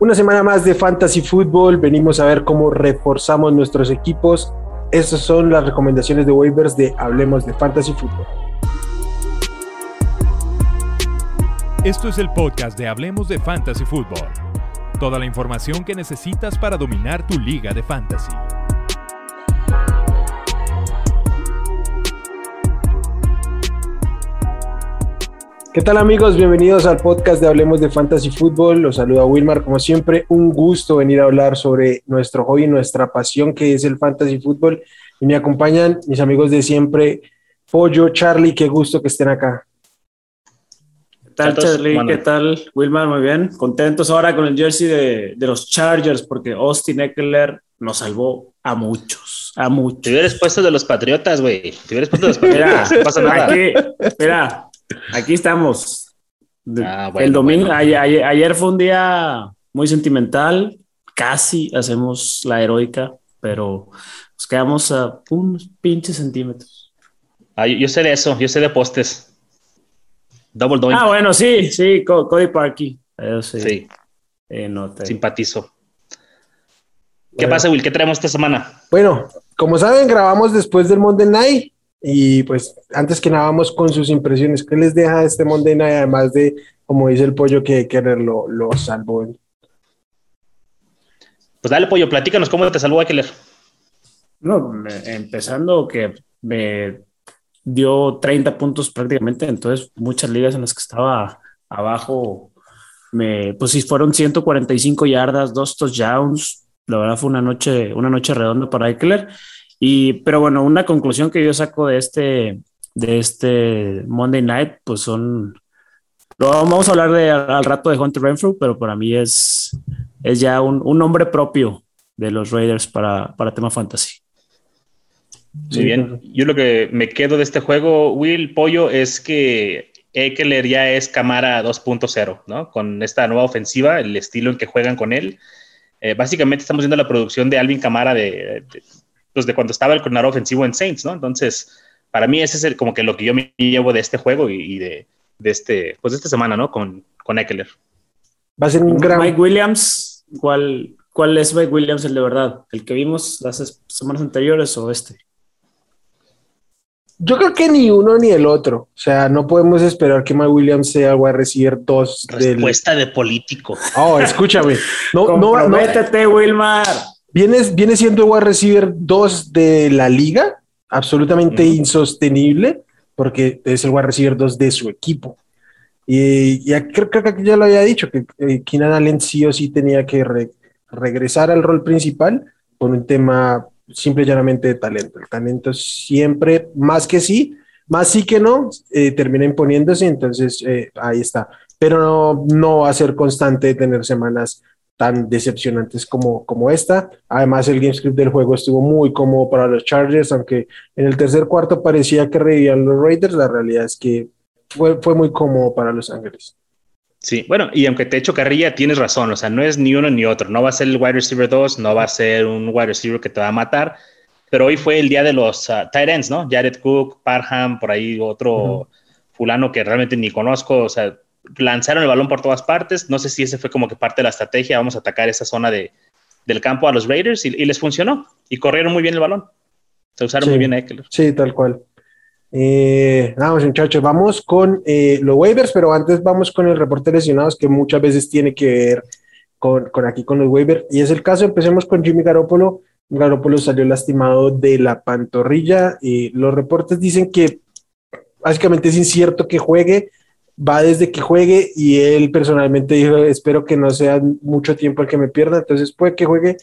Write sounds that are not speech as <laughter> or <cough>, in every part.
Una semana más de Fantasy Football. Venimos a ver cómo reforzamos nuestros equipos. Estas son las recomendaciones de waivers de Hablemos de Fantasy Football. Esto es el podcast de Hablemos de Fantasy Football. Toda la información que necesitas para dominar tu liga de fantasy. ¿Qué tal amigos? Bienvenidos al podcast de Hablemos de Fantasy Football. Los saluda Wilmar. Como siempre, un gusto venir a hablar sobre nuestro hobby, nuestra pasión que es el Fantasy Football. Y me acompañan mis amigos de siempre, Pollo, Charlie, qué gusto que estén acá. ¿Qué tal, Charlie? ¿Qué tal, Wilmar? Muy bien. Contentos ahora con el jersey de, de los Chargers porque Austin Eckler nos salvó a muchos, a muchos. Te hubieras puesto de los Patriotas, güey. Te hubieras puesto de los Patriotas. no pasa nada. Aquí, mira, Aquí estamos. Ah, el domingo, ayer, fue un día muy sentimental, casi hacemos la heroica, pero nos quedamos a unos pinches centímetros. Ah, yo, sé de eso, yo sé de postes. Double doink. Ah, bueno, sí, sí, Cody Parkey. sí. sí. Simpatizo. ¿Qué pasa, Will? ¿Qué traemos esta semana? Bueno, como saben, grabamos después del Monday Night. Y pues antes que nada vamos con sus impresiones. ¿Qué les deja este Monday Night además de, como dice el pollo, que Keller lo, lo salvó? Pues dale pollo, platícanos cómo te salvó Keller. No, empezando que me dio 30 puntos prácticamente, entonces muchas ligas en las que estaba abajo, me, pues sí fueron 145 yardas, dos touchdowns, la verdad fue una noche, una noche redonda para Eckler y, pero bueno, una conclusión que yo saco de este, de este Monday Night, pues son, vamos a hablar de, al rato de Hunter Renfrew, pero para mí es, es ya un, un nombre propio de los Raiders para, para tema fantasy. Muy bien, yo lo que me quedo de este juego, Will Pollo, es que Eckler ya es Camara 2.0, ¿no? Con esta nueva ofensiva, el estilo en que juegan con él. Eh, básicamente estamos viendo la producción de Alvin Camara de, pues, de cuando estaba el coordinador ofensivo en Saints, ¿no? Entonces, para mí ese es el, como que lo que yo me llevo de este juego y, de, de, este, pues de esta semana, ¿no? Con, con Eckler. Va a ser un gran... Mike Williams, ¿cuál, ¿cuál es Mike Williams el de verdad? ¿El que vimos las semanas anteriores o este? Yo creo que ni uno ni el otro. O sea, no podemos esperar que Mike Williams sea a recibir dos. Respuesta de político. Oh, escúchame. No, no, no. Wilmar. Viene, siendo el wide receiver 2 de la liga, absolutamente insostenible, porque es el wide receiver 2 de su equipo. Y ya creo, que ya lo había dicho, que eh, Keenan Allen sí o sí tenía que regresar al rol principal por un tema simple y llanamente de talento. El talento siempre, más que sí, más sí que no, eh, termina imponiéndose, entonces eh, ahí está. Pero no, no va a ser constante tener semanas tan decepcionantes como, como esta. Además, el game script del juego estuvo muy cómodo para los Chargers, aunque en el tercer cuarto parecía que reían los Raiders, la realidad es que fue, fue muy cómodo para Los Ángeles. Sí, bueno, y aunque te echo carrilla, tienes razón, o sea, no es ni uno ni otro, no va a ser el wide receiver 2, no va a ser un wide receiver que te va a matar, pero hoy fue el día de los uh, tight ends, ¿no? Jared Cook, Parham, por ahí otro fulano que realmente ni conozco, o sea, lanzaron el balón por todas partes. No sé si ese fue como que parte de la estrategia. Vamos a atacar esa zona de, del campo a los Raiders y, les funcionó. Y corrieron muy bien el balón. Se usaron muy bien a Eckler. Sí, tal cual. Eh, vamos, muchachos, vamos con eh, los waivers, pero antes vamos con el reporte de lesionados que muchas veces tiene que ver con, con aquí con los waivers. Y es el caso, empecemos con Jimmy Garoppolo. Garoppolo salió lastimado de la pantorrilla y los reportes dicen que básicamente es incierto que juegue, va desde que juegue y él personalmente dijo, espero que no sea mucho tiempo el que me pierda, entonces puede que juegue,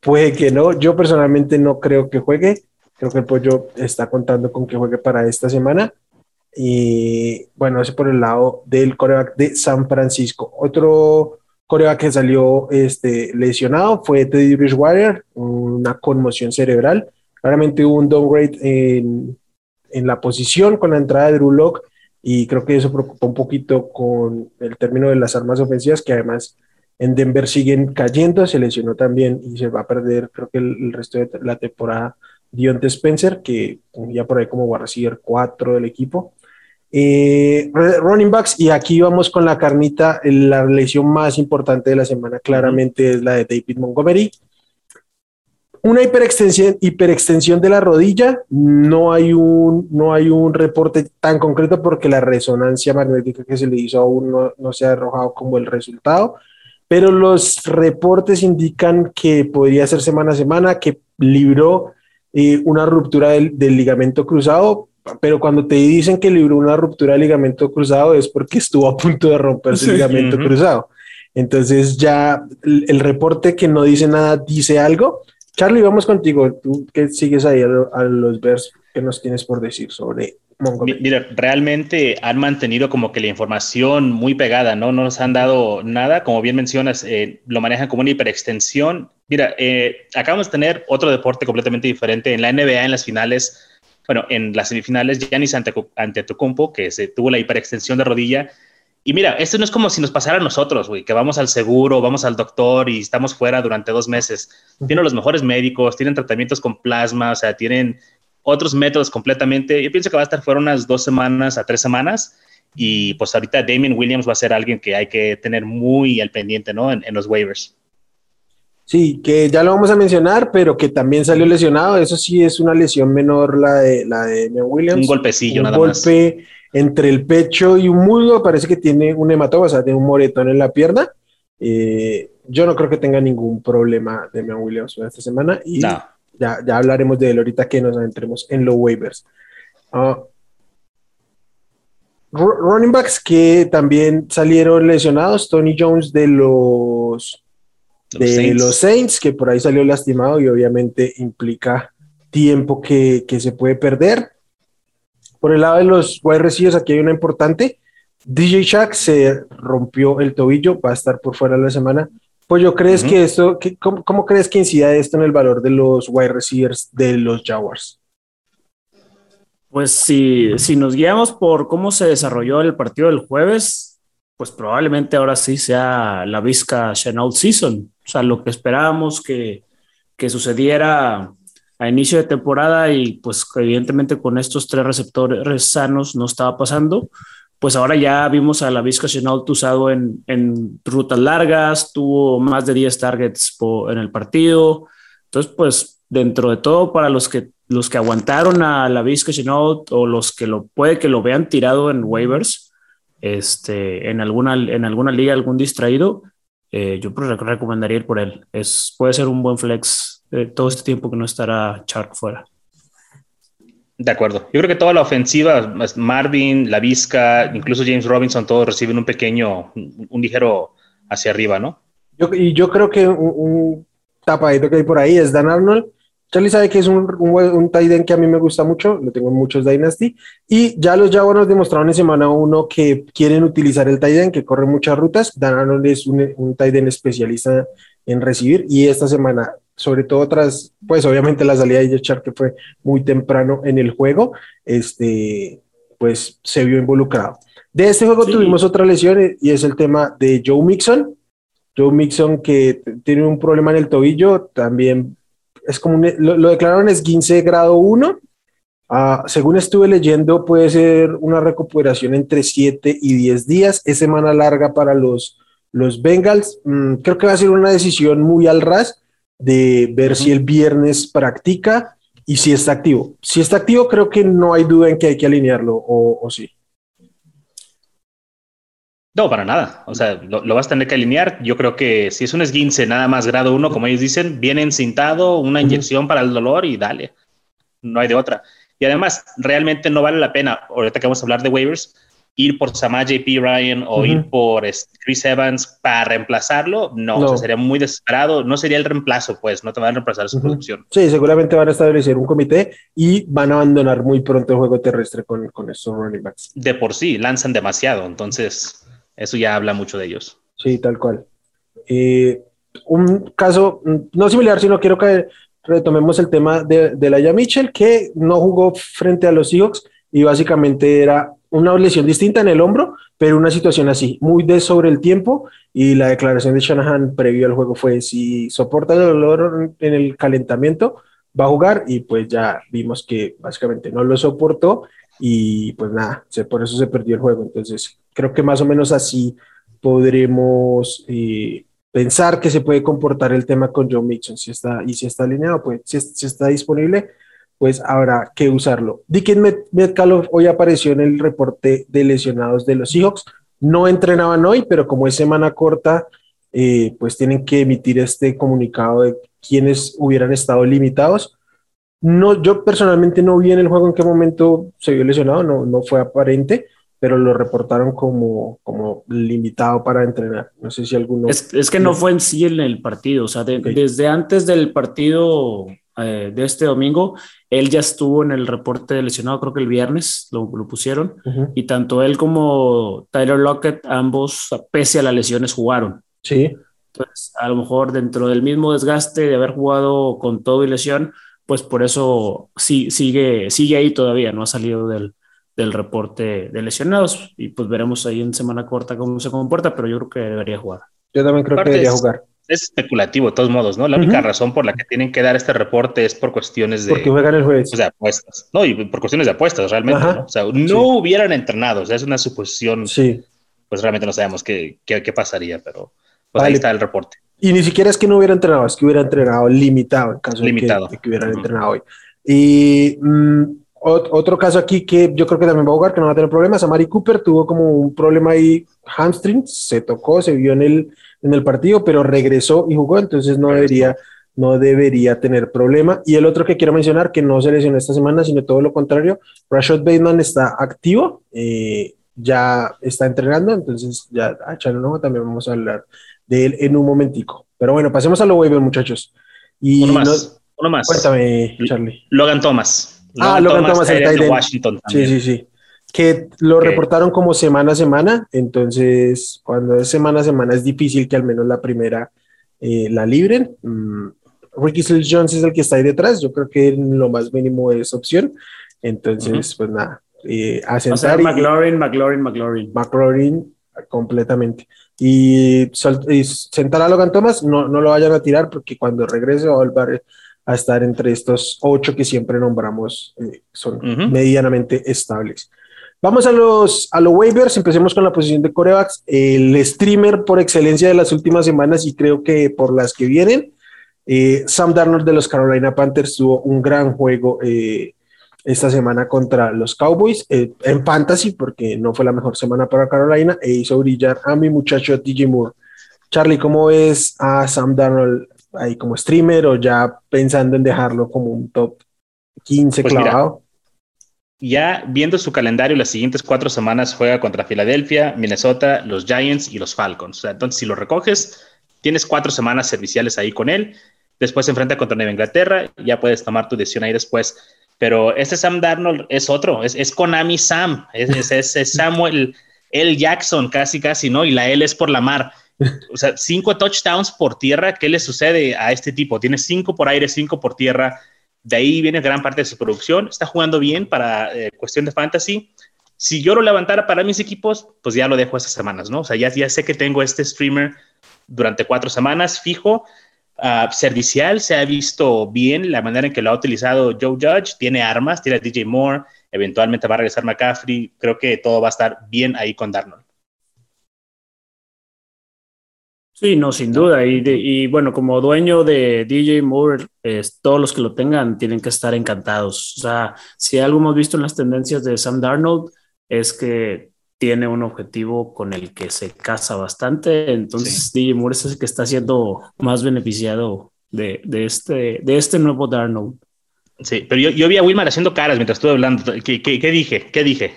puede que no, yo personalmente no creo que juegue, creo que el pollo está contando con que juegue para esta semana. Y bueno, ese por el lado del coreback de San Francisco. Otro coreback que salió este, lesionado fue Teddy Bridgewater, una conmoción cerebral, claramente hubo un downgrade en, en la posición con la entrada de Drew Locke y creo que eso preocupa un poquito con el término de las armas ofensivas, que además en Denver siguen cayendo, se lesionó también y se va a perder creo que el, resto de la temporada Dionte Spencer, que ya por ahí como va a recibir cuatro del equipo. Eh, running backs, y aquí vamos con la carnita. La lesión más importante de la semana claramente es la de David Montgomery. Una hiperextensión, hiperextensión de la rodilla, no hay, un, no hay un reporte tan concreto porque la resonancia magnética que se le hizo aún no, no se ha arrojado como el resultado, pero los reportes indican que podría ser semana a semana, que libró eh, una ruptura del, del, ligamento cruzado, pero cuando te dicen que libró una ruptura del ligamento cruzado es porque estuvo a punto de romperse el ligamento cruzado. Entonces ya el, el, reporte que no dice nada dice algo. Charlie, vamos contigo. Tú que sigues ahí a, a los vers que nos tienes por decir sobre Montgomery. Mira, realmente han mantenido como que la información muy pegada, ¿no? No nos han dado nada, como bien mencionas, eh, lo manejan como una hiperextensión. Mira, eh, acabamos de tener otro deporte completamente diferente en la NBA en las finales. Bueno, en las semifinales, Giannis ante, ante Tocumpo, que se tuvo la hiperextensión de rodilla. Y mira, esto no es como si nos pasara a nosotros, güey, que vamos al seguro, vamos al doctor y estamos fuera durante dos meses. Tienen los mejores médicos, tienen tratamientos con plasma, o sea, tienen otros métodos completamente. Yo pienso que va a estar fuera unas dos semanas a tres semanas. Y pues ahorita Damien Williams va a ser alguien que hay que tener muy al pendiente, ¿no? En, en, los waivers. Sí, que ya lo vamos a mencionar, pero que también salió lesionado. Eso sí es una lesión menor la de, la de Damien Williams. Un golpecillo, un nada golpe más. Entre el pecho y un muslo. Parece que tiene un hematoma, o sea, tiene un moretón en la pierna. Eh, yo no creo que tenga ningún problema Damien Williams esta semana. Y no. Ya, ya, hablaremos de él ahorita que nos adentremos en los waivers. Uh, running backs que también salieron lesionados, Tony Jones de los, los de Saints. los Saints, que por ahí salió lastimado y obviamente implica tiempo que, que, se puede perder. Por el lado de los wide receivers, aquí hay una importante. DJ Shaq se rompió el tobillo, va a estar por fuera de la semana. Pues yo crees uh -huh. que esto, que, ¿cómo, ¿cómo, crees que incida esto en el valor de los wide receivers de los Jaguars? Pues si, si nos guiamos por cómo se desarrolló el partido del jueves, pues probablemente ahora sí sea la visca Chenault Season. O sea, lo que esperábamos que, que sucediera a inicio de temporada y pues evidentemente con estos tres receptores sanos no estaba pasando pues ahora ya vimos a la Vizca Chenault usado en, en, rutas largas, tuvo más de 10 targets en el partido. Entonces, pues dentro de todo, para los que, los que aguantaron a la Vizca Chenault o los que lo puede que lo vean tirado en waivers, este, en, alguna, en alguna liga, algún distraído, eh, yo pues recomendaría ir por él. Es, puede ser un buen flex eh, todo este tiempo que no estará Chark fuera. De acuerdo. Yo creo que toda la ofensiva, Marvin, La Vizca, incluso James Robinson, todos reciben un pequeño, un ligero hacia arriba, ¿no? Yo, y yo creo que un, un, tapadito que hay por ahí es Dan Arnold. Charlie sabe que es un, un, un tight end que a mí me gusta mucho, lo tengo en muchos Dynasty. Y ya los Jaguars nos demostraron en semana uno que quieren utilizar el tight end, que corre muchas rutas. Dan Arnold es un, un tight end especialista en recibir. Y esta semana sobre todo tras, pues obviamente la salida de Char que fue muy temprano en el juego, este, pues se vio involucrado. De este juego sí. tuvimos otra lesión y es el tema de Joe Mixon. Joe Mixon que tiene un problema en el tobillo, también es como un, lo, lo declararon esguince grado 1. Uh, según estuve leyendo, puede ser una recuperación entre 7 y 10 días. Es semana larga para los, los Bengals. Mm, creo que va a ser una decisión muy al ras de ver si el viernes practica y si está activo. Si está activo, creo que no hay duda en que hay que alinearlo, o, o sí. No, para nada. O sea, lo, lo, vas a tener que alinear. Yo creo que si es un esguince nada más grado 1, como ellos dicen, viene encintado, una inyección uh -huh. para el dolor y dale. No hay de otra. Y además, realmente no vale la pena, ahorita que vamos a hablar de waivers, ir por Samaj JP Ryan o uh -huh. ir por Chris Evans para reemplazarlo, no, no. O sea, sería muy desesperado, no sería el reemplazo, pues, no te van a reemplazar su uh -huh. producción. Sí, seguramente van a establecer un comité y van a abandonar muy pronto el juego terrestre con, con estos running backs. De por sí, lanzan demasiado, entonces eso ya habla mucho de ellos. Sí, tal cual. Eh, un caso no similar, sino quiero que retomemos el tema de, de Laia Mitchell, que no jugó frente a los Seahawks y básicamente era una lesión distinta en el hombro, pero una situación así, muy de sobre el tiempo y la declaración de Shanahan previo al juego fue si soporta el dolor en el calentamiento, va a jugar y pues ya vimos que básicamente no lo soportó y pues nada, por eso se perdió el juego. Entonces, creo que más o menos así podremos eh, pensar que se puede comportar el tema con Joe Mixon. Si está, y si está alineado, pues si está disponible, pues habrá que usarlo. Dickens Metcalf hoy apareció en el reporte de lesionados de los Seahawks. No entrenaban hoy, pero como es semana corta, eh, pues tienen que emitir este comunicado de quienes hubieran estado limitados. No, yo personalmente no vi en el juego en qué momento se vio lesionado, no, no fue aparente, pero lo reportaron como, como limitado para entrenar. No sé si alguno... Es, que no fue en sí en el partido, o sea, desde antes del partido eh, de este domingo, él ya estuvo en el reporte de lesionado, creo que el viernes lo, pusieron, y tanto él como Tyler Lockett, ambos, pese a las lesiones, jugaron. Sí. Entonces, a lo mejor dentro del mismo desgaste de haber jugado con todo y lesión, pues por eso sí, sigue, sigue ahí todavía, no ha salido del, del reporte de lesionados y pues veremos ahí en semana corta cómo se comporta, pero yo creo que debería jugar. Yo también creo que debería jugar es especulativo de todos modos, ¿no? La única razón por la que tienen que dar este reporte es por cuestiones de... Porque juegan el jueves. O sea, apuestas. No, y por cuestiones de apuestas, realmente, ¿no? O sea, no hubieran entrenado, o sea, es una suposición. Sí. Pues realmente no sabemos qué, qué, pasaría, pero pues ahí está el reporte. Y ni siquiera es que no hubiera entrenado, es que hubiera entrenado limitado en caso limitado. De, que, hubieran entrenado hoy. Y mm, otro caso aquí que yo creo que también va a jugar, que no va a tener problemas, Amari Cooper tuvo como un problema ahí, hamstring, se tocó, se vio en el en el partido, pero regresó y jugó, entonces no debería, no debería tener problema. Y el otro que quiero mencionar, que no se lesionó esta semana, sino todo lo contrario, Rashad Bateman está activo, eh, ya está entrenando, entonces ya a ah, no también vamos a hablar de él en un momentico. Pero bueno, pasemos a lo waiver, muchachos. Y uno más, uno más. Cuéntame, Charlie. Logan Thomas. Ah, Logan Thomas, el de Washington. Sí, sí, sí que lo reportaron como semana a semana, entonces cuando es semana a semana es difícil que al menos la primera eh, la libren. Mm, Ricky Seals Jones es el que está ahí detrás, yo creo que lo más mínimo es opción, entonces pues nada, eh, a sentar. McLaurin, McLaurin, McLaurin. McLaurin completamente. Y, sentar a Logan Thomas, no, no lo vayan a tirar porque cuando regrese va a volver a estar entre estos ocho que siempre nombramos, eh, son medianamente estables. Vamos a los, a los waivers, empecemos con la posición de corebacks. El streamer por excelencia de las últimas semanas y creo que por las que vienen, eh, Sam Darnold de los Carolina Panthers tuvo un gran juego eh, esta semana contra los Cowboys eh, en fantasy, porque no fue la mejor semana para Carolina, e hizo brillar a mi muchacho DJ Moore. Charlie, ¿cómo ves a Sam Darnold ahí como streamer o ya pensando en dejarlo como un top 15 pues clavado? ya viendo su calendario, las siguientes cuatro semanas juega contra Filadelfia, Minnesota, los Giants y los Falcons. entonces, si lo recoges, tienes cuatro semanas serviciales ahí con él. Después se enfrenta contra Nueva Inglaterra, ya puedes tomar tu decisión ahí después. Pero este Sam Darnold es otro, es, es Konami Sam, es, es, Samuel L. Jackson, casi, casi, ¿no? Y la L es por la mar. O sea, cinco touchdowns por tierra, ¿qué le sucede a este tipo? Tiene cinco por aire, cinco por tierra de ahí viene gran parte de su producción. Está jugando bien para eh, cuestión de fantasy. Si yo lo levantara para mis equipos, pues ya lo dejo esas semanas, ¿no? O sea, ya, ya sé que tengo este streamer durante cuatro semanas fijo. Uh, servicial se ha visto bien la manera en que lo ha utilizado Joe Judge. Tiene armas, tiene a DJ Moore, eventualmente va a regresar McCaffrey. Creo que todo va a estar bien ahí con Darnold. Sí, no, sin duda. Y, bueno, como dueño de DJ Moore, todos los que lo tengan tienen que estar encantados. O sea, si algo hemos visto en las tendencias de Sam Darnold es que tiene un objetivo con el que se casa bastante. Entonces, DJ Moore es el que está siendo más beneficiado de, este, de este nuevo Darnold. Sí, pero yo, vi a Wilmar haciendo caras mientras estuve hablando. ¿Qué, dije? ¿Qué dije?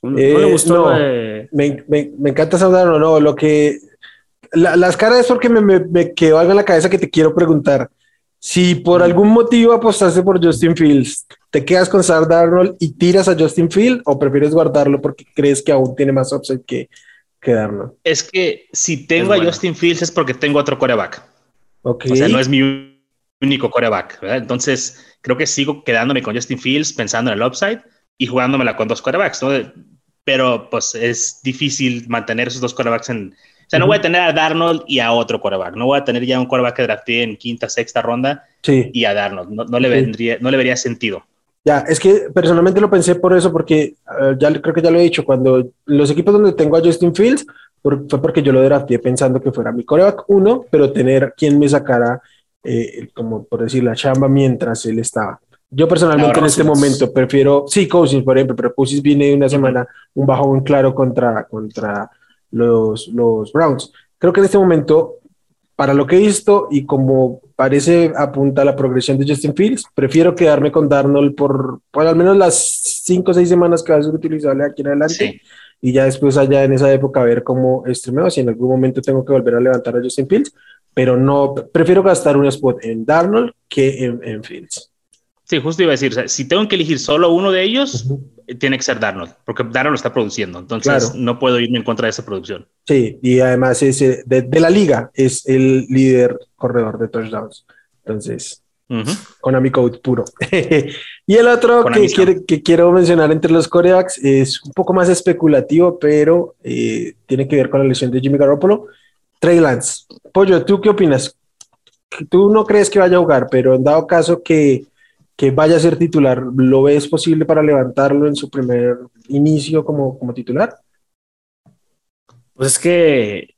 ¿No, le eh, gustó? me, me, encanta Sam Darnold. No, lo que las caras es porque me, me, quedó algo en la cabeza que te quiero preguntar. Si por algún motivo apostaste por Justin Fields, ¿te quedas con Sar Darnold y tiras a Justin Fields o prefieres guardarlo porque crees que aún tiene más upside que, que Darnold? Es que si tengo a Justin Fields es porque tengo otro coreback. Okay. O sea, no es mi único coreback. Entonces, creo que sigo quedándome con Justin Fields pensando en el upside y jugándomela con dos corebacks. ¿no? Pero pues es difícil mantener esos dos corebacks en, sea, no voy a tener a Darnold y a otro quarterback. No voy a tener ya un quarterback que drafté en quinta, sexta ronda y a Darnold. No, le vendría, no le vería sentido. Ya, es que personalmente lo pensé por eso, porque uh, ya creo que ya lo he dicho, cuando los equipos donde tengo a Justin Fields, por, fue porque yo lo drafté pensando que fuera mi coreback uno, pero tener quien me sacara, eh, como por decir, la chamba mientras él estaba. Yo personalmente no, en este momento prefiero, sí, Cousins, por ejemplo, pero Cousins viene de una semana un muy claro contra, contra los, los Browns. Creo que en este momento, para lo que he visto y como parece apunta a la progresión de Justin Fields, prefiero quedarme con Darnold por, por al menos las cinco o seis semanas que va a ser utilizable aquí en adelante. Sí. Y ya después allá en esa época ver cómo streameo, si en algún momento tengo que volver a levantar a Justin Fields, pero no, prefiero gastar un spot en Darnold que en, en Fields. Sí, justo iba a decir, o sea, si tengo que elegir solo uno de ellos, uh -huh. tiene que ser Darnold, porque Darnold está produciendo, entonces claro. no puedo irme en contra de esa producción. Sí, y además es de, de la liga, es el líder corredor de touchdowns, entonces, uh -huh. Konami Code puro. <laughs> y el otro que, quiere, que, quiero mencionar entre los coreacs es un poco más especulativo, pero eh, tiene que ver con la lesión de Jimmy Garoppolo, Trey Lance. Pollo, ¿tú qué opinas? Tú no crees que vaya a jugar, pero en dado caso que que vaya a ser titular, ¿lo ves posible para levantarlo en su primer inicio como, como titular? Pues es que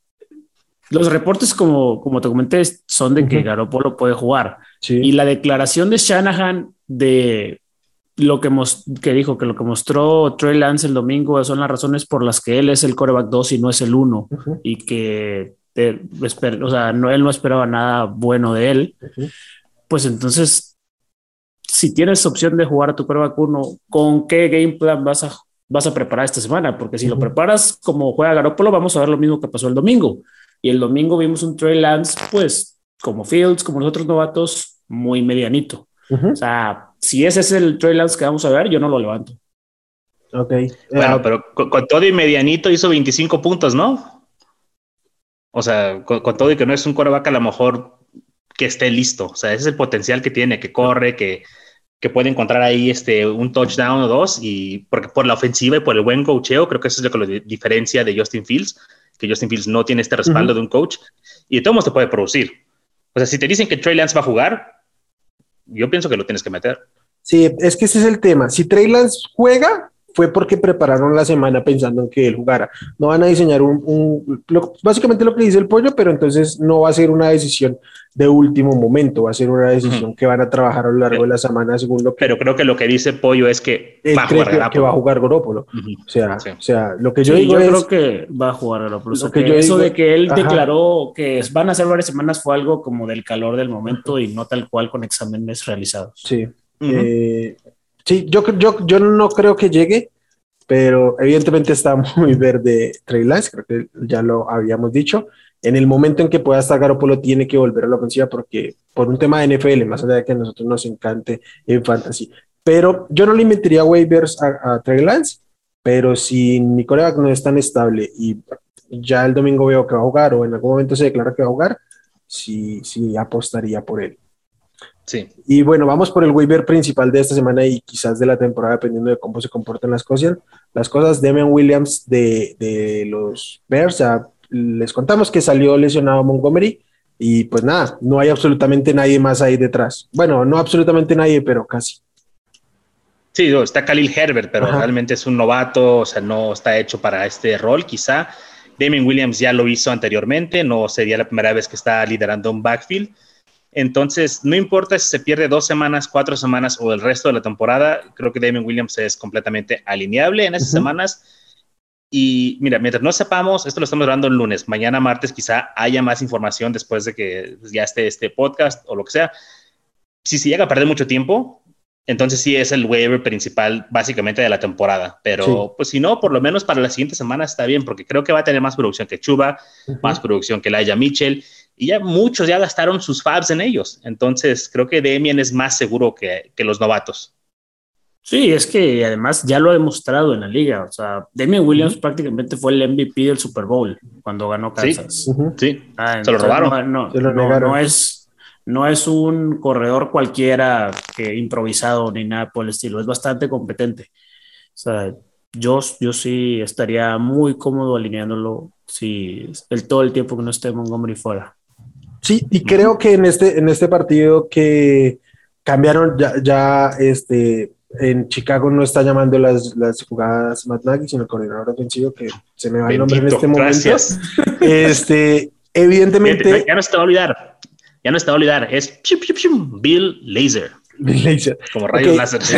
los reportes, como, como te comenté, son de que uh -huh. Garoppolo puede jugar. Sí. Y la declaración de Shanahan de lo que, que dijo, que lo que mostró Trey Lance el domingo son las razones por las que él es el coreback 2 y no es el 1. Uh -huh. Y que, te, o sea, no, él no esperaba nada bueno de él. Uh -huh. Pues entonces si tienes opción de jugar a tu coreback 1, ¿con qué game plan vas a, vas a preparar esta semana? Porque si uh -huh. lo preparas como juega Garoppolo, vamos a ver lo mismo que pasó el domingo. Y el domingo vimos un Trey Lance, pues, como Fields, como los otros novatos, muy medianito. Uh -huh. O sea, si ese es el Trey Lance que vamos a ver, yo no lo levanto. Ok. Bueno, uh, pero con, con, todo y medianito hizo 25 puntos, ¿no? O sea, con, con, todo y que no es un coreback a lo mejor que esté listo. O sea, ese es el potencial que tiene, que corre, que, que puede encontrar ahí este, un touchdown o dos, y porque por la ofensiva y por el buen coacheo, creo que eso es lo que lo diferencia de Justin Fields, que Justin Fields no tiene este respaldo uh -huh. de un coach, y de todos te puede producir. O sea, si te dicen que Trey Lance va a jugar, yo pienso que lo tienes que meter. Sí, es que ese es el tema. Si Trey Lance juega, fue porque prepararon la semana pensando en que él jugara. No van a diseñar un, un lo, básicamente lo que dice el pollo, pero entonces no va a ser una decisión de último momento, va a ser una decisión uh -huh. que van a trabajar a lo largo pero, de la semana según lo que... Pero creo que lo que dice Pollo es que va a jugar que, que, va a jugar Gorópolo. Uh -huh. o, sea, sí. o sea, lo que yo sí, digo yo es... creo que va a jugar Gorópolo. O que, que eso digo, de que él ajá. declaró que van a ser varias semanas fue algo como del calor del momento y no tal cual con exámenes realizados. Sí. Uh -huh. eh, sí, yo, yo, yo no creo que llegue, pero evidentemente está <laughs> muy verde Trey Lance, creo que ya lo habíamos dicho. En el momento en que pueda estar Garoppolo, tiene que volver a la ofensiva porque por un tema de NFL, más allá de que a nosotros nos encante en fantasy. Pero yo no le metería waivers a, a Trey Lance, pero si coreback no es tan estable y ya el domingo veo que va a jugar o en algún momento se declara que va a jugar, sí, sí apostaría por él. Sí. Y bueno, vamos por el waiver principal de esta semana y quizás de la temporada, dependiendo de cómo se comportan las cosas. Las cosas, Demian Williams de, de los Bears, ya les contamos que salió lesionado Montgomery y pues nada, no hay absolutamente nadie más ahí detrás. Bueno, no absolutamente nadie, pero casi. Sí, está Khalil Herbert, pero Ajá. realmente es un novato, o sea, no está hecho para este rol, quizá. Damien Williams ya lo hizo anteriormente, no sería la primera vez que está liderando un backfield. Entonces, no importa si se pierde dos semanas, cuatro semanas o el resto de la temporada, creo que Damien Williams es completamente alineable en esas uh -huh. semanas. Y mira, mientras no sepamos, esto lo estamos grabando el lunes, mañana martes quizá haya más información después de que ya esté este podcast o lo que sea. Si se llega a perder mucho tiempo, entonces sí es el waiver principal básicamente de la temporada. Pero sí. pues si no, por lo menos para la siguiente semana está bien, porque creo que va a tener más producción que Chuba, uh -huh. más producción que Laia Mitchell y ya muchos ya gastaron sus fabs en ellos. Entonces, creo que Demian es más seguro que, que, los novatos. Sí, es que además ya lo ha demostrado en la liga. O sea, Demian Williams uh -huh. prácticamente fue el MVP del Super Bowl cuando ganó Kansas. Sí, uh -huh. sí. Ah, se lo robaron. No, no, se lo no, no, es, no es un corredor cualquiera que improvisado ni nada por el estilo. Es bastante competente. O sea, yo, yo sí estaría muy cómodo alineándolo si el, todo el tiempo que no esté Montgomery fuera. Sí, y creo que en este, en este partido que cambiaron ya, ya este, en Chicago no está llamando las, las jugadas Matt Nagy, sino el coordinador ofensivo, que se me va el nombre en este momento. Este, <laughs> evidentemente. Ya no se te va a olvidar. Ya no se te va a olvidar. Es Bill Laser. Como rayos láser. <laughs>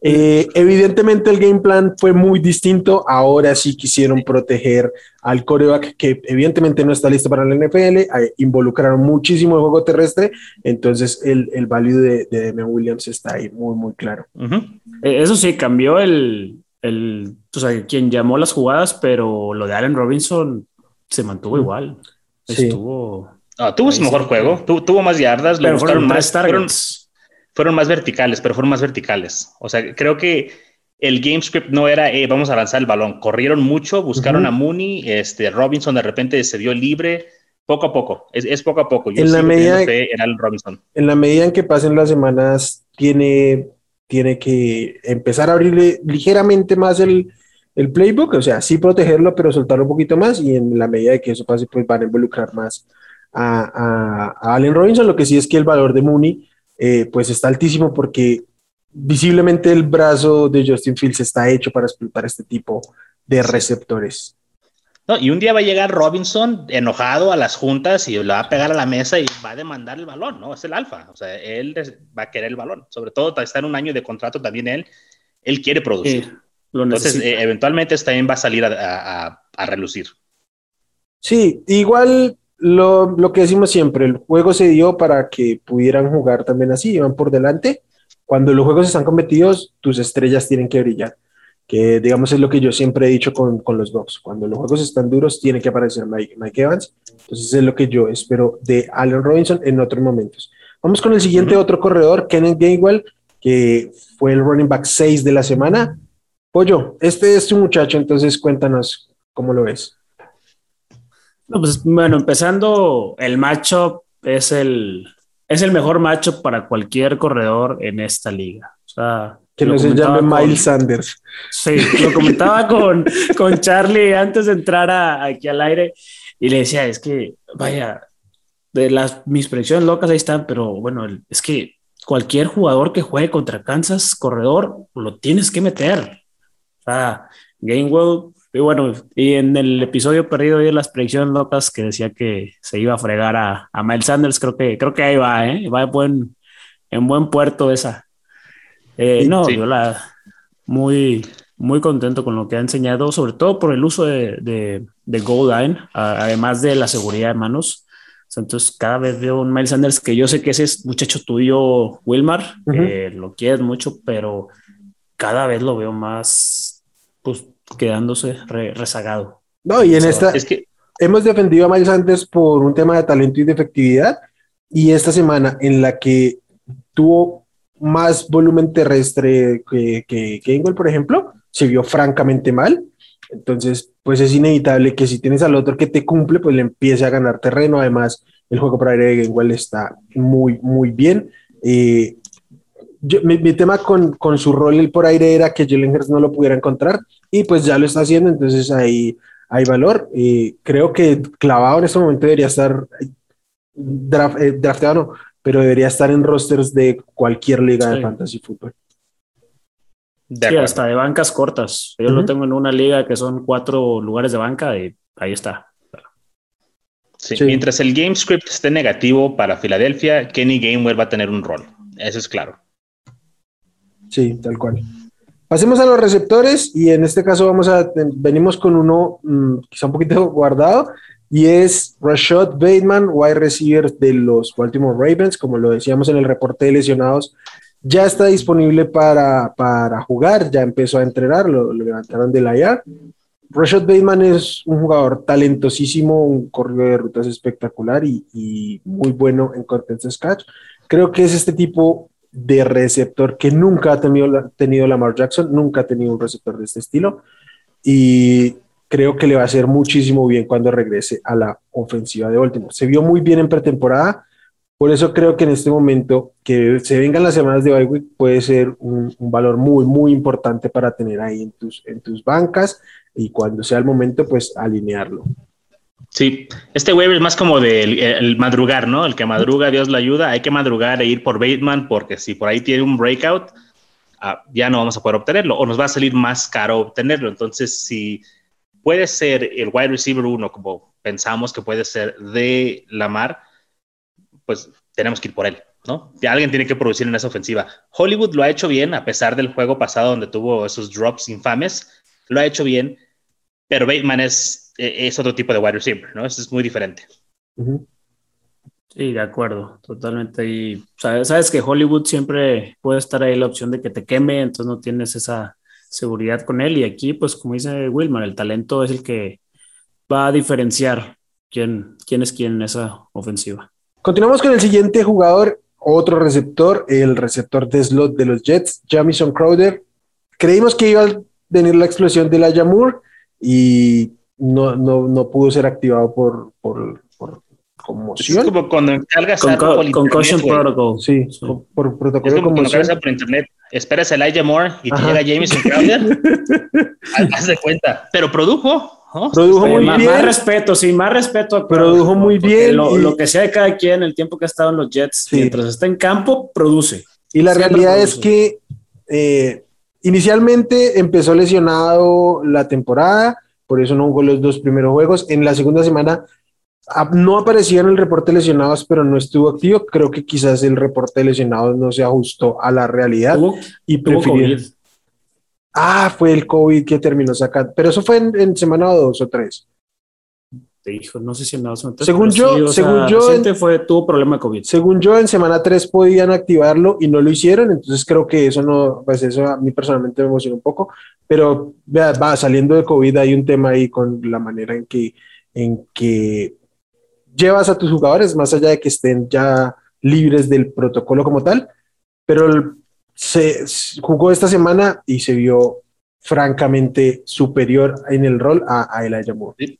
Eh, evidentemente el game plan fue muy distinto. Ahora sí quisieron proteger al coreback que evidentemente no está listo para la NFL. Eh, involucraron muchísimo el juego terrestre. Entonces el, el value de, de Williams está ahí muy, muy claro. Eh, eso sí, cambió el, el, o sea, quien llamó las jugadas, pero lo de Allen Robinson se mantuvo igual. Estuvo... tuvo su mejor juego, tuvo, más yardas, lo buscaron más. Targets fueron más verticales, pero fueron más verticales. O sea, creo que el game script no era eh, vamos a lanzar el balón. Corrieron mucho, buscaron a Mooney, este Robinson de repente se vio libre. Poco a poco, es, poco a poco. Yo en la medida era el Robinson. En la medida en que pasen las semanas, tiene, tiene que empezar a abrirle ligeramente más el, el playbook, o sea, sí protegerlo, pero soltarlo un poquito más. Y en la medida de que eso pase, pues van a involucrar más a, a Allen Robinson. Lo que sí es que el valor de Mooney eh, pues está altísimo porque visiblemente el brazo de Justin Fields está hecho para explotar este tipo de receptores. y un día va a llegar Robinson enojado a las juntas y le va a pegar a la mesa y va a demandar el balón, ¿no? Es el alfa, o sea, él va a querer el balón, sobre todo está en un año de contrato también él, él quiere producir. Entonces, eh, eventualmente también va a salir a, a relucir. Sí, igual lo, lo, que decimos siempre, el juego se dio para que pudieran jugar también así, iban por delante. Cuando los juegos están competidos, tus estrellas tienen que brillar, que digamos es lo que yo siempre he dicho con, con los Bucks. Cuando los juegos están duros, tiene que aparecer Mike, Mike, Evans. Entonces es lo que yo espero de Allen Robinson en otros momentos. Vamos con el siguiente otro corredor, Kenneth Gainwell, que fue el running back 6 de la semana. Pollo, este es tu muchacho, entonces cuéntanos cómo lo ves. No, pues bueno, empezando, el matchup es el, es el mejor matchup para cualquier corredor en esta liga. O sea, que no se llame Miles Sanders. Sí, lo comentaba con, con Charlie antes de entrar aquí al aire y le decía, es que, vaya, de las mis predicciones locas ahí están, pero bueno, es que cualquier jugador que juegue contra Kansas, corredor, lo tienes que meter. O sea, Gainwell y bueno, y en el episodio perdido de las predicciones locas que decía que se iba a fregar a, a Miles Sanders, creo que, creo que ahí va, ¿eh? Va en buen, en buen puerto esa. Eh, no, yo la muy, muy contento con lo que ha enseñado, sobre todo por el uso de, de, de Goal Line, además de la seguridad de manos. Entonces, cada vez veo un Miles Sanders que yo sé que ese es muchacho tuyo, Wilmar, que lo quieres mucho, pero cada vez lo veo más, pues, quedándose rezagado. No, y en esta es que hemos defendido a Miles Sanders por un tema de talento y de efectividad, y esta semana en la que tuvo más volumen terrestre que, que, por ejemplo, se vio francamente mal. Entonces, pues es inevitable que si tienes al otro que te cumple, pues le empiece a ganar terreno. Además, el juego para aire de Gainwell está muy, muy bien. Eh, mi, tema con, con, su rol por aire era que Jalen Hurts no lo pudiera encontrar y pues ya lo está haciendo, entonces ahí hay valor. Y creo que clavado en este momento debería estar draft, eh, drafteado, no, pero debería estar en rosters de cualquier liga de fantasy fútbol. sí, hasta de bancas cortas. Yo lo tengo en una liga que son cuatro lugares de banca y ahí está. Sí, Mientras el game script esté negativo para Filadelfia, Kenny Gamewell va a tener un rol. Eso es claro. Sí, tal cual. Pasemos a los receptores y en este caso vamos a, venimos con uno mm, quizá un poquito <laughs> guardado y es Rashad Bateman, wide receiver de los Baltimore Ravens, como lo decíamos en el reporte de lesionados, ya está disponible para, para jugar, ya empezó a entrenar, lo, levantaron de la IR. Rashad Bateman es un jugador talentosísimo, un corredor de rutas espectacular y, y muy bueno en contextos catch. Creo que es este tipo de receptor que nunca ha tenido, tenido Lamar Jackson, nunca ha tenido un receptor de este estilo y creo que le va a hacer muchísimo bien cuando regrese a la ofensiva de Baltimore. Se vio muy bien en pretemporada, por eso creo que en este momento que se vengan las semanas de bye puede ser un, valor muy, muy importante para tener ahí en tus, en tus bancas y cuando sea el momento, pues alinearlo. Sí, este waiver es más como del el madrugar, ¿no? El que madruga, Dios le ayuda. Hay que madrugar e ir por Bateman porque si por ahí tiene un breakout, ah, ya no vamos a poder obtenerlo o nos va a salir más caro obtenerlo. Entonces, si puede ser el wide receiver uno, como pensamos que puede ser de Lamar, pues tenemos que ir por él, ¿no? alguien tiene que producir en esa ofensiva. Hollywood lo ha hecho bien, a pesar del juego pasado donde tuvo esos drops infames, lo ha hecho bien, pero Bateman es, e, es otro tipo de wide receiver, ¿no? es muy diferente. Sí, de acuerdo, totalmente. Y sabes, que Hollywood siempre puede estar ahí la opción de que te queme, entonces no tienes esa seguridad con él. Y aquí, pues como dice Wilmar, el talento es el que va a diferenciar quién, quién es quién en esa ofensiva. Continuamos con el siguiente jugador, otro receptor, el receptor de slot de los Jets, Jamison Crowder. Creímos que iba a venir la explosión de la Yamur y no, no, no pudo ser activado por, por, por conmoción. Es como cuando encargas con, algo por Concussion Protocol. Sí, por protocolo de conmoción. por internet. Esperas a Elijah Moore y te llega Jamison Crowder. <laughs> Haz de cuenta. Pero produjo. Produjo muy más, bien. Más respeto, sí, más respeto. Produjo muy bien. Lo, que sea de cada quien, el tiempo que ha estado en los Jets, mientras está en campo, produce. Y la realidad es que eh, inicialmente empezó lesionado la temporada, por eso no jugó los dos primeros juegos. En la segunda semana no aparecía en el reporte de lesionados, pero no estuvo activo. Creo que quizás el reporte de lesionados no se ajustó a la realidad y prefirió. Ah, fue el COVID que terminó sacando, pero eso fue en, semana dos o tres. Te dijo, no sé si en la Según yo, según yo, fue, tuvo problema de COVID. Según yo, en semana tres podían activarlo y no lo hicieron, entonces creo que eso no, pues eso a mí personalmente me emociona un poco, pero va saliendo de COVID hay un tema ahí con la manera en que, en que llevas a tus jugadores, más allá de que estén ya libres del protocolo como tal, pero se jugó esta semana y se vio francamente superior en el rol a, a Elijah Moore.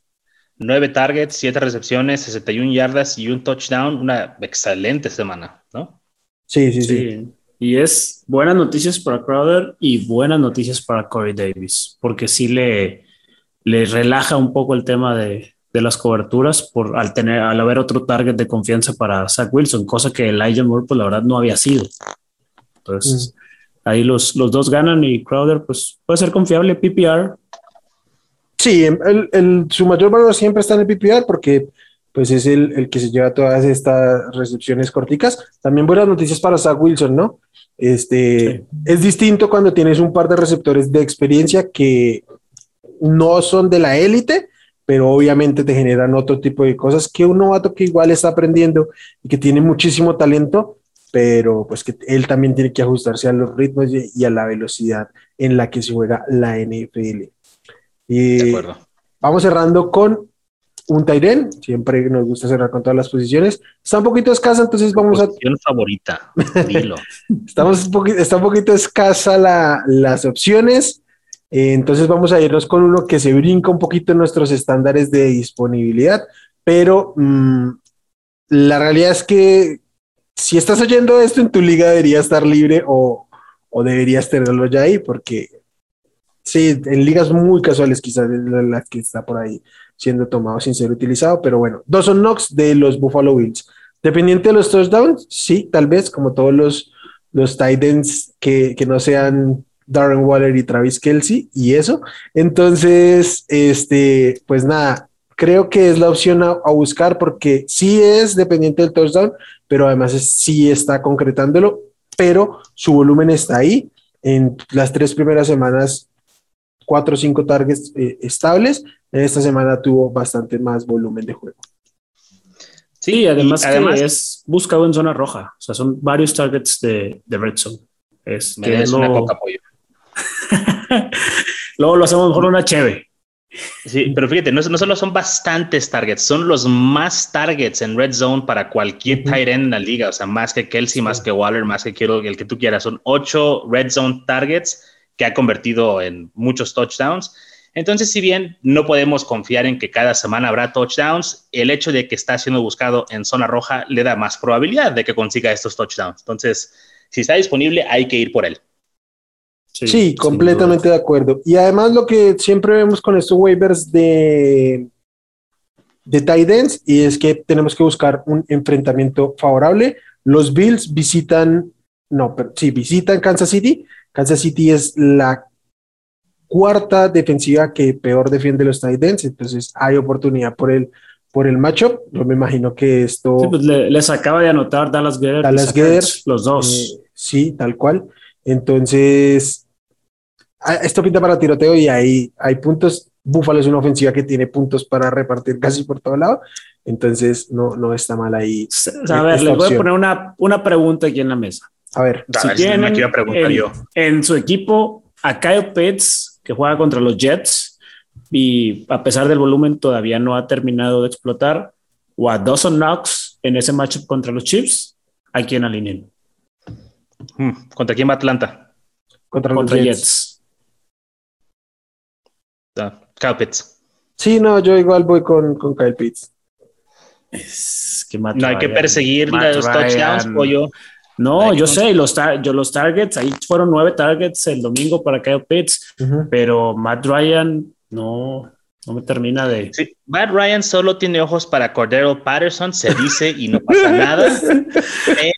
Nueve targets, siete recepciones, 61 yardas y un touchdown. Una excelente semana, ¿no? Sí, sí, sí, Y es buenas noticias para Crowder y buenas noticias para Corey Davis, porque sí le, le relaja un poco el tema de, de las coberturas por al tener al haber otro target de confianza para Zach Wilson, cosa que Elijah Moore pues la verdad no había sido. Entonces, mm. ahí los, los dos ganan y Crowder pues puede ser confiable PPR. Sí, el, el, su mayor valor siempre está en el PPR porque pues es el, el, que se lleva todas estas recepciones corticas. También buenas noticias para Zach Wilson, ¿no? Este es distinto cuando tienes un par de receptores de experiencia que no son de la élite, pero obviamente te generan otro tipo de cosas que un novato que igual está aprendiendo y que tiene muchísimo talento, pero pues que él también tiene que ajustarse a los ritmos y a la velocidad en la que se juega la NFL. Y de acuerdo. Vamos cerrando con un Tyren, siempre nos gusta cerrar con todas las posiciones. Está un poquito escasa, entonces vamos Posición a. favorita, dilo. <laughs> Estamos un poquito, está un poquito escasa la, las opciones. Eh, entonces vamos a irnos con uno que se brinca un poquito en nuestros estándares de disponibilidad, pero mm, la realidad es que si estás oyendo esto en tu liga debería estar libre o, o deberías tenerlo ya ahí, porque sí, en ligas muy casuales quizás es la, que está por ahí siendo tomado sin ser utilizado, pero bueno, Dawson Knox de los Buffalo Bills. Dependiente de los touchdowns, sí, tal vez, como todos los, los tight ends que, que no sean Darren Waller y Travis Kelsey y eso. Entonces, este, pues nada, creo que es la opción a, buscar porque sí es dependiente del touchdown, pero además sí está concretándolo, pero su volumen está ahí. En las tres primeras semanas, cuatro o cinco targets eh, estables. Esta semana tuvo bastante más volumen de juego. Sí, además, además es buscado en zona roja. O sea, son varios targets de, de red zone. Es que es una coca pollo. <laughs> Luego lo hacemos mejor una cheve. Sí, pero fíjate, no, solo son bastantes targets, son los más targets en red zone para cualquier tight end en la liga. O sea, más que Kelsey, más que Waller, más que Kittle, el que tú quieras. Son ocho red zone targets que ha convertido en muchos touchdowns. Entonces, si bien no podemos confiar en que cada semana habrá touchdowns, el hecho de que está siendo buscado en zona roja le da más probabilidad de que consiga estos touchdowns. Entonces, si está disponible, hay que ir por él. Sí, completamente de acuerdo. Y además lo que siempre vemos con estos waivers de, de tight ends y es que tenemos que buscar un enfrentamiento favorable. Los Bills visitan, no, pero sí, visitan Kansas City Kansas City es la cuarta defensiva que peor defiende los ends, entonces hay oportunidad por el, por el matchup. Yo me imagino que esto. Sí, pues le- les acaba de anotar Dallas Guerrero. Dallas Guerrero, los dos. eh, sí, tal cual. Entonces, ah, esto pinta para tiroteo y ahí hay puntos. Buffalo es una ofensiva que tiene puntos para repartir casi por todo lado, entonces no, no está mal ahí. a ver, les voy a poner una, una pregunta aquí en la mesa. A ver, A Si me tienen quiero preguntar en, yo. en su equipo a Kyle Pitts, que juega contra los Jets, y a pesar del volumen todavía no ha terminado de explotar, o a Dawson Knox en ese matchup contra los Chiefs, ¿a quién alinean? Hmm, ¿Contra quién va Atlanta? contra, Contra los Jets. Jets. Kyle Pitts. Sí, no, yo igual voy con, con Kyle Pitts. Es que No hay que perseguir Matt los Ryan- touchdowns, pollo. No, yo sé, los, tar- yo, los targets, ahí fueron nueve targets el domingo para Kyle Pitts, pero Matt Ryan no, no me termina de... Sí, Matt Ryan solo tiene ojos para Cordero Patterson, se dice y no pasa <laughs> nada.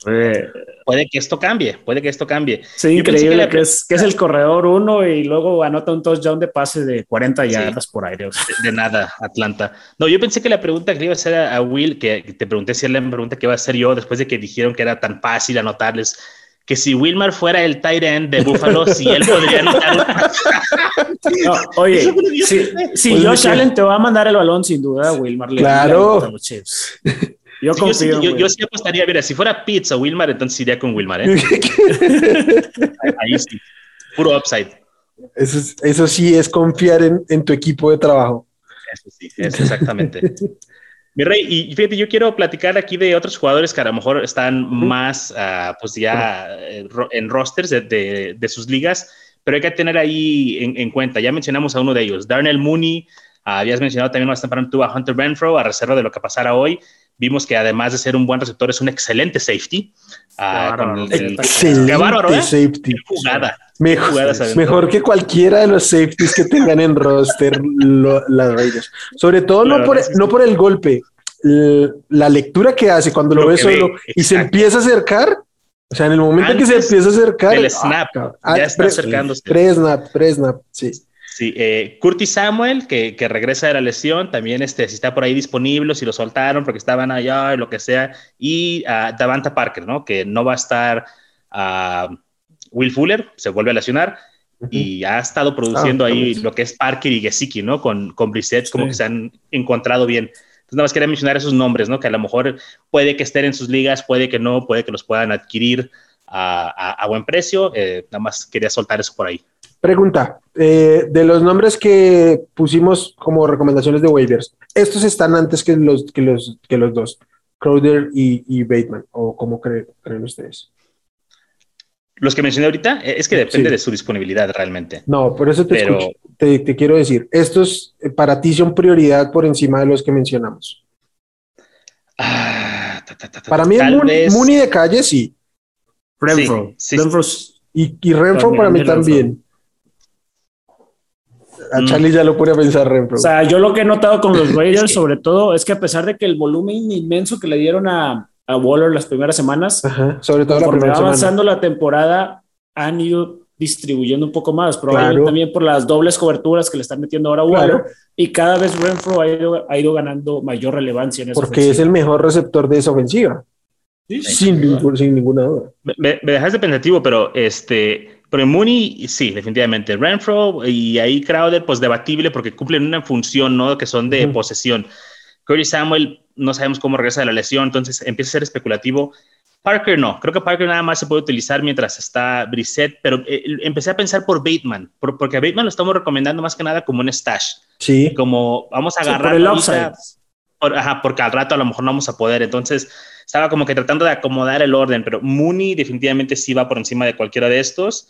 Eh, puede que esto cambie, puede que esto cambie. Sí, Yo increíble que la- que, es, que es el corredor uno y luego anota un touchdown de pase de 40 yardas por aire. o sea, De, de nada, Atlanta. No, yo pensé que la pregunta que le iba a hacer a, a Will, que, que te pregunté si era la pregunta que iba a hacer yo después de que dijeron que era tan fácil anotarles, que si Wilmar fuera el tight end de Buffalo, <laughs> si él podría anotar <laughs> no, <laughs> oye, si, si Pues, Josh. Allen te va a mandar el balón sin duda, Wilmar. le- Claro. le anota a los Chiefs. Yo Sí, yo, sí, confío. en yo- yo Will. sí apostaría, mira, si fuera Pitts o Wilmar, entonces iría con Wilmar, ¿eh? Ahí sí, puro upside. Eso, es- eso sí es confiar en, en tu equipo de trabajo. Eso sí, es exactamente. Mi rey, y fíjate, yo quiero platicar aquí de otros jugadores que a lo mejor están más, ah, pues ya eh, ro- en rosters de, de- de sus ligas, pero hay que tener ahí en, en cuenta. Ya mencionamos a uno de ellos, Darnell Mooney. ah, habías mencionado también más temprano tú a Hunter Renfro, a reserva de lo que pasara hoy. Vimos que además de ser un buen receptor, es un excelente safety. Ah, Qué con bárbaro. el- el- Excelente Qué bárbaro, ¿eh? safety. Qué jugada. Mejor, mejor que cualquiera de los safeties que tengan en roster lo- las Raiders. Sobre todo no por, no por el golpe, la lectura que hace cuando lo, Lo ve solo y se empieza a acercar. O sea, en el momento que se empieza a acercar. del snap, cabrón. ya está acercándose. Pre-snap, pre-snap, sí. Sí, eh, Curtis Samuel, que, que regresa de la lesión, también este, si está por ahí disponible, si lo soltaron porque estaban allá, lo que sea, y uh, Davanta Parker, ¿no? Que no va a estar ah, Will Fuller, se vuelve a lesionar, y ha estado produciendo Ah, ahí lo que es Parker y Gesicki, ¿no? Con, con Brissett, como Sí. que se han encontrado bien. Entonces, nada más quería mencionar esos nombres, ¿no? Que a lo mejor puede que estén en sus ligas, puede que no, puede que los puedan adquirir a, a- a buen precio. eh, nada más quería soltar eso por ahí. Pregunta, eh, de los nombres que pusimos como recomendaciones de waivers, ¿estos están antes que los, que los, que los dos, Crowder y, y Bateman? ¿O cómo creen, creen ustedes? Los que mencioné ahorita, eh, es que depende Sí. de su disponibilidad realmente. No, por eso te, Pero- escucho. Te, te quiero decir, estos eh, para ti son prioridad por encima de los que mencionamos. Ah, ta, ta, ta, ta, Para mí, Mooney, vez- Mooney de calle sí, Renfro. Sí, sí, Renfro y, y Renfro También, para mí Renfro. también. A Mm. Charlie ya lo pone a pensar Renfro. O sea, yo lo que he notado con los <laughs> Raiders, sobre todo, es que a pesar de que el volumen inmenso que le dieron a, a Waller las primeras semanas, Ajá, sobre todo la conforme primera va semana. avanzando la temporada, han ido distribuyendo un poco más, probablemente Claro. también por las dobles coberturas que le están metiendo ahora a Waller, Claro. y cada vez Renfro ha ido, ha ido ganando mayor relevancia en esa Porque es el mejor receptor de esa ofensiva, sin, ningún- sin ninguna duda. Me, me- me dejaste pensativo, pero este, pero Mooney, sí, definitivamente. Renfro y ahí Crowder, pues debatible porque cumplen una función, ¿no? Que son de Ujú. posesión. Curry Samuel, no sabemos cómo regresa de la lesión, entonces empieza a ser especulativo. Parker no, creo que Parker nada más se puede utilizar mientras está Brissett, pero eh, empecé a pensar por Bateman, por- porque a Bateman lo estamos recomendando más que nada como un stash, Sí, como vamos a Sí, agarrar por el ahorita, por- ajá, porque al rato a lo mejor no vamos a poder. Entonces, estaba como que tratando de acomodar el orden, pero Mooney definitivamente sí va por encima de cualquiera de estos.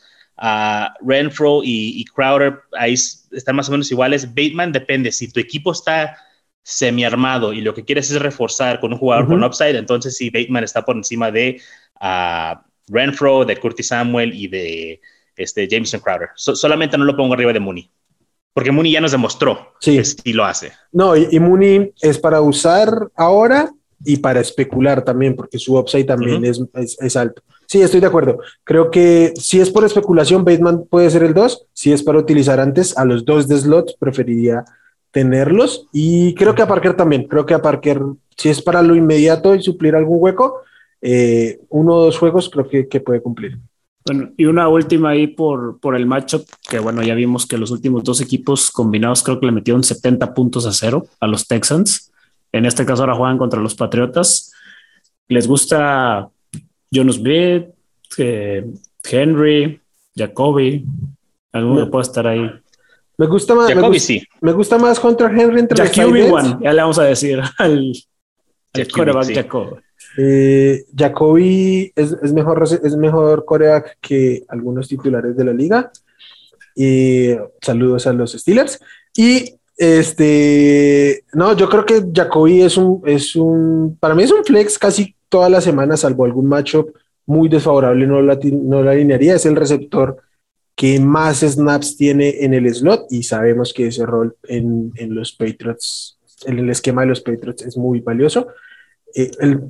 Renfro y, y Crowder ahí están más o menos iguales. Bateman depende. Si tu equipo está semi-armado y lo que quieres es reforzar con un jugador con upside, entonces sí, Bateman está por encima de Renfro, de Curtis Samuel y de este, Jameson Crowder. So- solamente no lo pongo arriba de Mooney. Porque Mooney ya nos demostró Sí. que sí lo hace. no, y, y Mooney es para usar ahora y para especular también, porque su upside también es, es, alto. Sí, estoy de acuerdo. Creo que si es por especulación, Bateman puede ser el 2. Si es para utilizar antes a los dos de slot, preferiría tenerlos. Y creo que a Parker también. Creo que a Parker, si es para lo inmediato y suplir algún hueco, eh, uno o dos juegos creo que, que puede cumplir. Bueno, y una última ahí por, por el matchup, que bueno, ya vimos que los últimos dos equipos combinados creo que le metieron 70 puntos a cero a los Texans. En este caso ahora juegan contra los Patriotas. ¿Les gusta Jonas Smith, eh, Henry, Jacoby? ¿Alguno puede estar ahí? Me gusta más. Jacoby sí. Me gusta más Hunter Henry entre Jacoby one, ya le vamos a decir <laughs> al, al Jacoby. Eh, Jacoby es, mejor, es mejor coreback que algunos titulares de la liga. Y saludos a los Steelers. Y este, no, yo creo que Jacoby es un, es un, para mí es un flex casi toda la semana, salvo algún matchup muy desfavorable, no la, no la alinearía. Es el receptor que más snaps tiene en el slot y sabemos que ese rol en, los Patriots, en el esquema de los Patriots es muy valioso. Eh, el,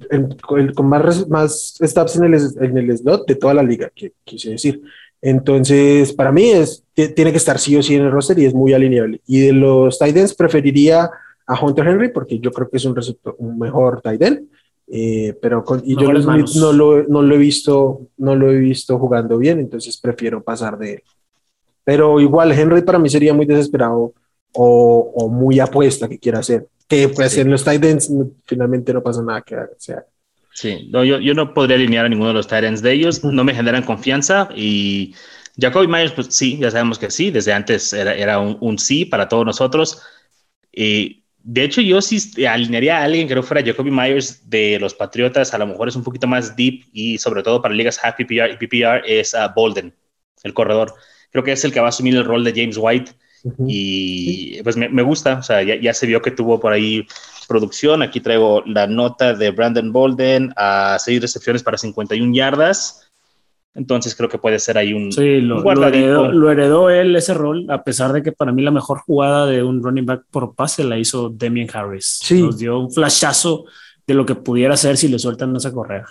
con más, más stops en el, el slot de toda la liga, que quise decir. Entonces, para mí es, tiene que estar sí o sí en el roster y es muy alineable. Y de los Titans preferiría a Hunter Henry porque yo creo que es un receptor, un mejor Titan. Eh, pero con, y yo no lo, no lo he visto, no lo he visto jugando bien, entonces prefiero pasar de él. Pero igual Henry para mí sería muy desesperado o, o muy apuesta que quiera hacer que pues en los Titans finalmente no pasa nada que haga. sea. Sí, no, yo, yo, no podría alinear a ninguno de los Titans de ellos, no me generan confianza y Jacoby Myers, pues sí, ya sabemos que sí, desde antes era, era un, un, sí para todos nosotros. Y de hecho, yo sí alinearía a alguien que no fuera Jacoby Myers de los Patriotas, a lo mejor es un poquito más deep y sobre todo para ligas half PPR y PPR es a Bolden, el corredor. Creo que es el que va a asumir el rol de James White y pues me, me, gusta, o sea, ya, ya, se vio que tuvo por ahí producción. Aquí traigo la nota de Brandon Bolden a seis recepciones para 51 yardas. Entonces creo que puede ser ahí un, sí, lo, lo, heredó, lo, heredó, él ese rol, a pesar de que para mí la mejor jugada de un running back por pase la hizo Demian Harris. Sí. Nos dio un flashazo de lo que pudiera hacer si le sueltan esa correa.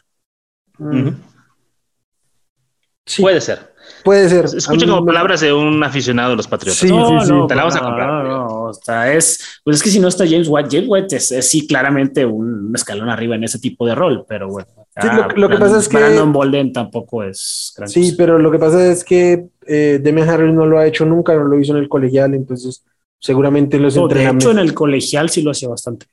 sí. Puede ser. Puede ser. Escuchen como palabras de un aficionado de los Patriotas. Sí, no, sí, sí. Te la vamos a comprar. No, no, o sea, es, pues es que si no está James White, James White es, es sí claramente un escalón arriba en ese tipo de rol, pero bueno. Sí, lo, lo, que pasa es que Brandon Bolden tampoco es gran Sí, cosa. pero lo que pasa es que eh, Demian Harris no lo ha hecho nunca, no lo hizo en el colegial, entonces seguramente en los no, entrenamientos. De hecho, en el colegial sí lo hacía bastante,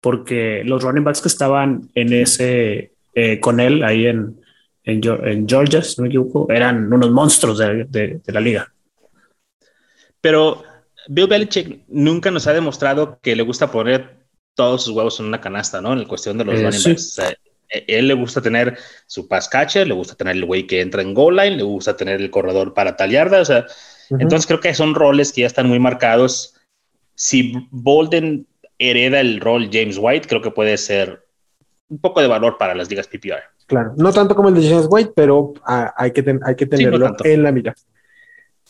porque los running backs que estaban en ese eh, con él ahí en, en, en, Georgia, si no me equivoco, eran unos monstruos de, de, de, la liga. Pero Bill Belichick nunca nos ha demostrado que le gusta poner todos sus huevos en una canasta, ¿no? En la cuestión de los eh, running backs. Sí. Sea, él le gusta tener su pass catcher, le gusta tener el güey que entra en goal line, le gusta tener el corredor para tal yarda, o sea, uh -huh. entonces creo que son roles que ya están muy marcados. Si Bolden hereda el rol James White, creo que puede ser un poco de valor para las ligas PPR. Claro, no tanto como el de James White, pero ah, hay, que ten, hay que tenerlo sí, no en la mira.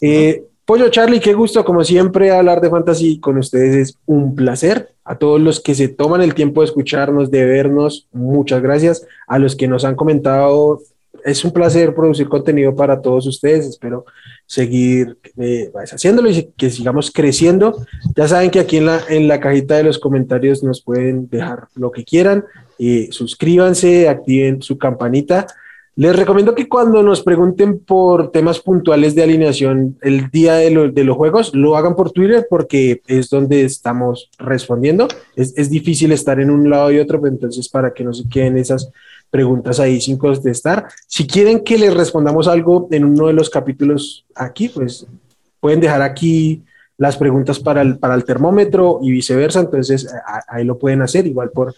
Eh, uh -huh. Pollo Charlie, qué gusto, como siempre, hablar de fantasy con ustedes es un placer. A todos los que se toman el tiempo de escucharnos, de vernos, muchas gracias. A los que nos han comentado, es un placer producir contenido para todos ustedes. Espero seguir eh, haciéndolo y que sigamos creciendo. Ya saben que aquí en la, en la cajita de los comentarios nos pueden dejar lo que quieran. Eh, suscríbanse, activen su campanita. Les recomiendo que cuando nos pregunten por temas puntuales de alineación el día de, lo, de los juegos, lo hagan por Twitter porque es donde estamos respondiendo. Es, es, difícil estar en un lado y otro, pero entonces para que no se queden esas preguntas ahí sin contestar. Si quieren que les respondamos algo en uno de los capítulos aquí, pues pueden dejar aquí las preguntas para el, para el termómetro y viceversa. Entonces ahí lo pueden hacer igual por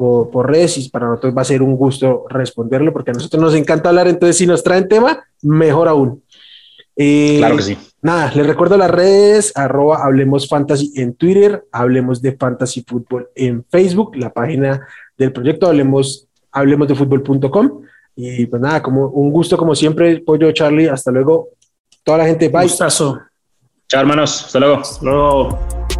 por, por, redes y para nosotros va a ser un gusto responderlo porque a nosotros nos encanta hablar, entonces si nos traen tema, mejor aún. Eh, claro que sí. Nada, les recuerdo las redes, arroba Hablemos Fantasy en Twitter, Hablemos de Fantasy Fútbol en Facebook, la página del proyecto Hablemos, hablemos de fútbol.com y pues nada, como un gusto como siempre, Pollo Charlie, hasta luego. Toda la gente, bye. Gustazo. Chao hermanos, hasta luego. Hasta luego.